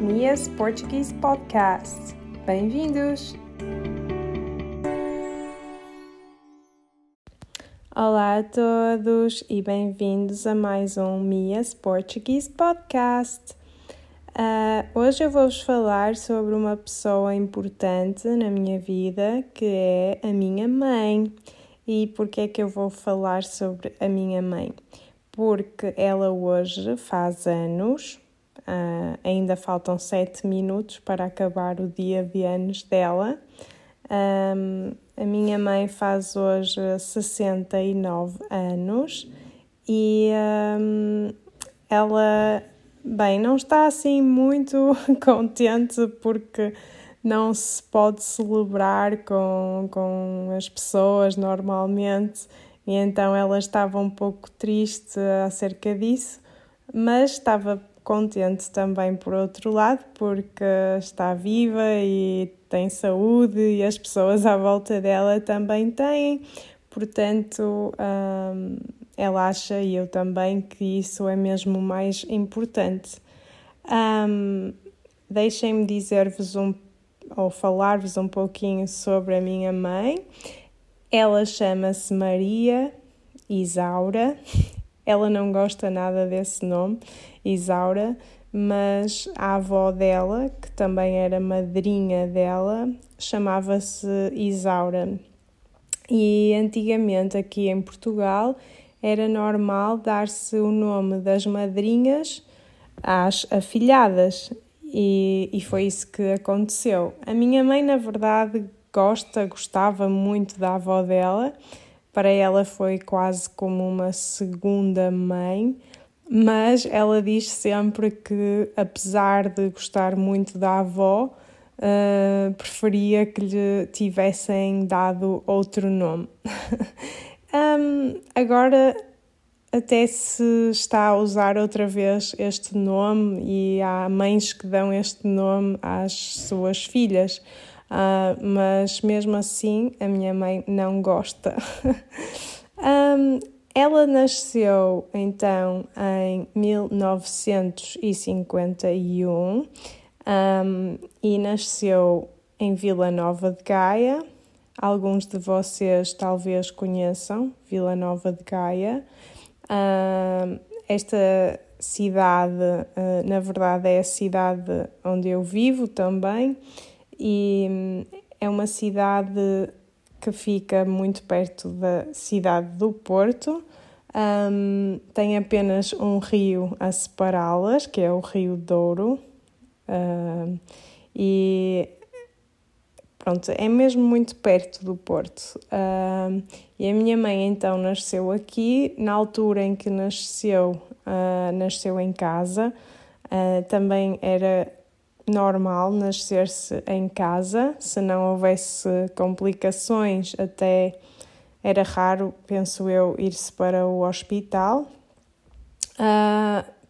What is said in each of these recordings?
Mia's Portuguese Podcast. Bem-vindos! Olá a todos e bem-vindos a mais um Mia's Portuguese Podcast. Uh, hoje eu vou-vos falar sobre uma pessoa importante na minha vida que é a minha mãe. E porquê é que eu vou falar sobre a minha mãe? Porque ela hoje faz anos, uh, ainda faltam sete minutos para acabar o dia de anos dela. Um, a minha mãe faz hoje 69 anos e um, ela Bem, não está assim muito contente porque não se pode celebrar com, com as pessoas normalmente e então ela estava um pouco triste acerca disso, mas estava contente também por outro lado porque está viva e tem saúde e as pessoas à volta dela também têm, portanto. Hum, ela acha e eu também que isso é mesmo mais importante. Um, Deixem-me dizer-vos um ou falar-vos um pouquinho sobre a minha mãe. Ela chama-se Maria Isaura. Ela não gosta nada desse nome, Isaura, mas a avó dela, que também era madrinha dela, chamava-se Isaura. E antigamente aqui em Portugal era normal dar-se o nome das madrinhas às afilhadas e, e foi isso que aconteceu. A minha mãe, na verdade, gosta, gostava muito da avó dela, para ela foi quase como uma segunda mãe, mas ela diz sempre que, apesar de gostar muito da avó, uh, preferia que lhe tivessem dado outro nome. Um, agora até se está a usar outra vez este nome e há mães que dão este nome às suas filhas, uh, mas mesmo assim a minha mãe não gosta. um, ela nasceu então em 1951 um, e nasceu em Vila Nova de Gaia Alguns de vocês talvez conheçam Vila Nova de Gaia. Uh, esta cidade, uh, na verdade, é a cidade onde eu vivo também, e um, é uma cidade que fica muito perto da cidade do Porto. Um, tem apenas um rio a separá-las, que é o Rio Douro. Uh, e Pronto, é mesmo muito perto do Porto. Uh, e a minha mãe então nasceu aqui. Na altura em que nasceu, uh, nasceu em casa. Uh, também era normal nascer-se em casa, se não houvesse complicações, até era raro, penso eu, ir-se para o hospital.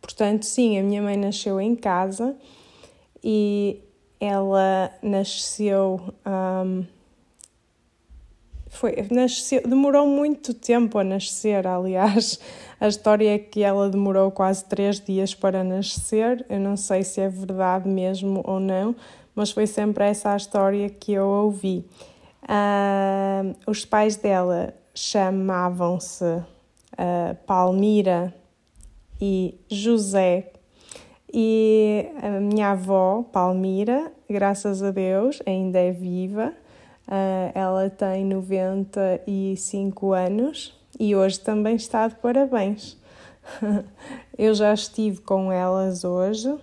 portanto, sim, a minha mãe nasceu em casa e ela nasceu. Um, foi, nasceu, demorou muito tempo a nascer, aliás. A história é que ela demorou quase três dias para nascer. Eu não sei se é verdade mesmo ou não, mas foi sempre essa a história que eu ouvi. Uh, os pais dela chamavam-se uh, Palmira e José e a minha avó, Palmira, graças a Deus, ainda é viva. Uh, ela tem 95 anos e hoje também está de parabéns. Eu já estive com elas hoje, uh,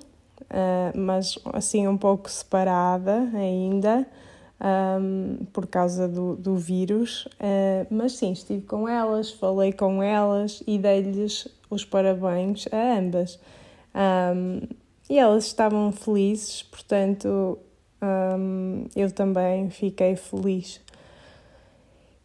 mas assim um pouco separada ainda, um, por causa do, do vírus. Uh, mas sim, estive com elas, falei com elas e dei-lhes os parabéns a ambas. Um, e elas estavam felizes, portanto um, eu também fiquei feliz.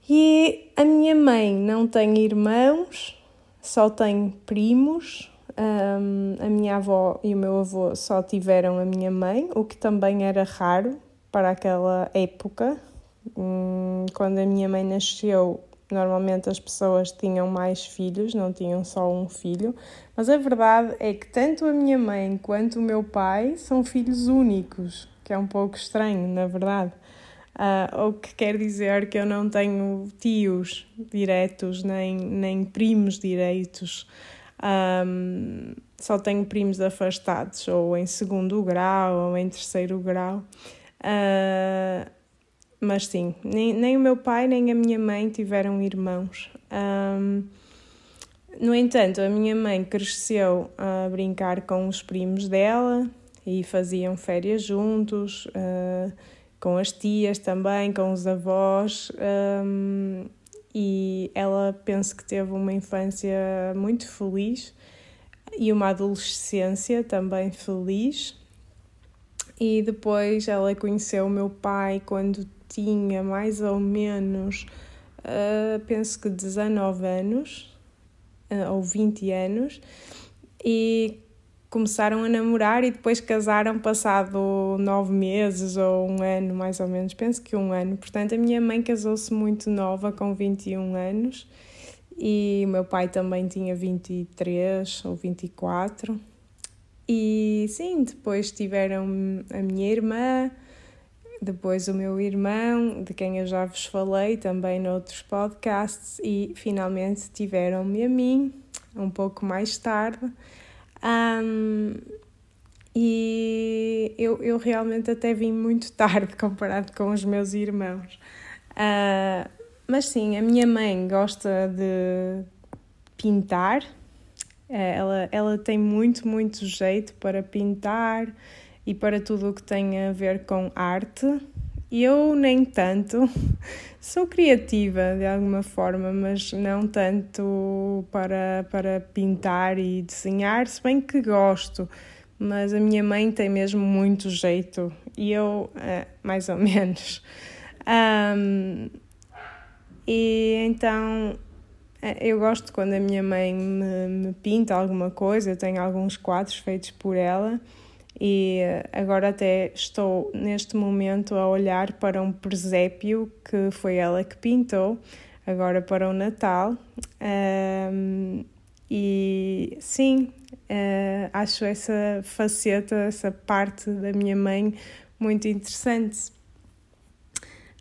E a minha mãe não tem irmãos, só tem primos. Um, a minha avó e o meu avô só tiveram a minha mãe, o que também era raro para aquela época. Um, quando a minha mãe nasceu, normalmente as pessoas tinham mais filhos, não tinham só um filho, mas a verdade é que tanto a minha mãe quanto o meu pai são filhos únicos, que é um pouco estranho, na verdade. Uh, o que quer dizer que eu não tenho tios diretos, nem, nem primos direitos. Um, só tenho primos afastados, ou em segundo grau, ou em terceiro grau. Uh, mas sim, nem, nem o meu pai nem a minha mãe tiveram irmãos. Um, no entanto, a minha mãe cresceu a brincar com os primos dela e faziam férias juntos, uh, com as tias também, com os avós. Um, e ela penso que teve uma infância muito feliz e uma adolescência também feliz. E depois ela conheceu o meu pai quando tinha mais ou menos, uh, penso que 19 anos, uh, ou 20 anos, e começaram a namorar e depois casaram passado nove meses ou um ano, mais ou menos, penso que um ano. Portanto, a minha mãe casou-se muito nova, com 21 anos, e o meu pai também tinha 23 ou 24. E sim, depois tiveram a minha irmã, depois o meu irmão, de quem eu já vos falei também noutros podcasts, e finalmente tiveram-me a mim, um pouco mais tarde. Um, e eu, eu realmente até vim muito tarde comparado com os meus irmãos. Uh, mas sim, a minha mãe gosta de pintar, eh, ela, ela tem muito, muito jeito para pintar e para tudo o que tem a ver com arte. Eu nem tanto, sou criativa de alguma forma, mas não tanto para, para pintar e desenhar, se bem que gosto. Mas a minha mãe tem mesmo muito jeito e eu, é, mais ou menos. Um, e então é, eu gosto quando a minha mãe me, me pinta alguma coisa, eu tenho alguns quadros feitos por ela e agora até estou neste momento a olhar para um presépio que foi ela que pintou, agora para o Natal. Um, e sim, uh, acho essa faceta, essa parte da minha mãe muito interessante.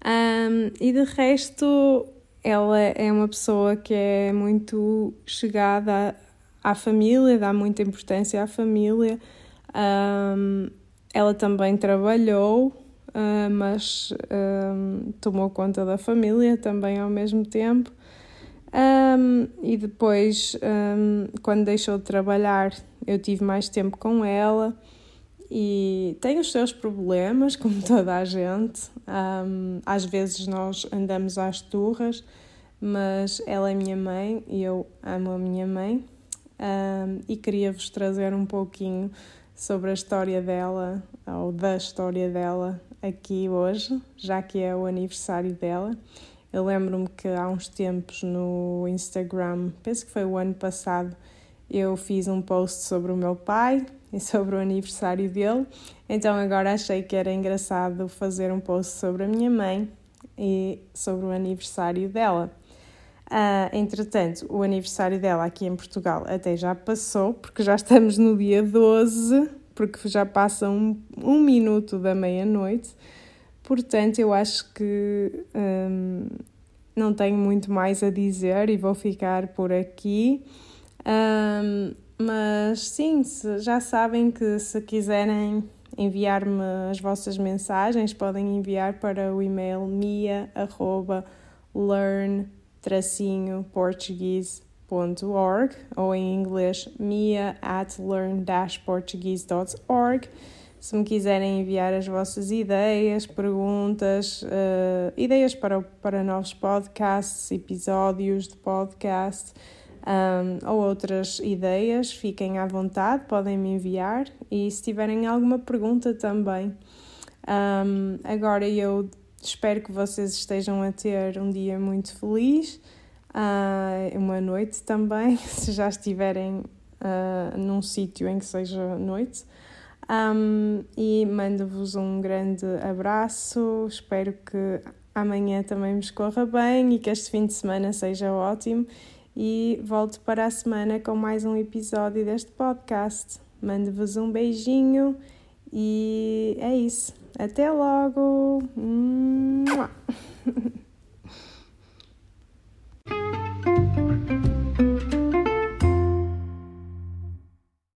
Um, e de resto, ela é uma pessoa que é muito chegada à, à família, dá muita importância à família. Um, ela também trabalhou, uh, mas um, tomou conta da família também ao mesmo tempo. Um, e depois, quando deixou de trabalhar, eu tive mais tempo com ela e tem os seus problemas, como toda a gente. às vezes nós andamos às turras, mas ela é minha mãe e eu amo a minha mãe. e queria vos trazer um pouquinho sobre a história dela ou da história dela aqui hoje, já que é o aniversário dela. Eu lembro-me que há uns tempos no Instagram, penso que foi o ano passado, eu fiz um post sobre o meu pai e sobre o aniversário dele, então agora achei que era engraçado fazer um post sobre a minha mãe e sobre o aniversário dela. Uh, entretanto, o aniversário dela aqui em Portugal até já passou, porque já estamos no dia 12, porque já passa um, um minuto da meia-noite. Portanto, eu acho que um, não tenho muito mais a dizer e vou ficar por aqui. Um, mas sim, já sabem que se quiserem enviar-me as vossas mensagens, podem enviar para o e-mail mia.learn.com portuguese.org ou em inglês mia at learn-portuguese.org. Se me quiserem enviar as vossas ideias, perguntas, uh, ideias para, para novos podcasts, episódios de podcast um, ou outras ideias, fiquem à vontade, podem me enviar. E se tiverem alguma pergunta também. Um, agora eu Espero que vocês estejam a ter um dia muito feliz, uh, uma noite também, se já estiverem uh, num sítio em que seja noite. Um, e mando-vos um grande abraço. Espero que amanhã também vos corra bem e que este fim de semana seja ótimo. E volto para a semana com mais um episódio deste podcast. Mando-vos um beijinho e é isso. Até logo!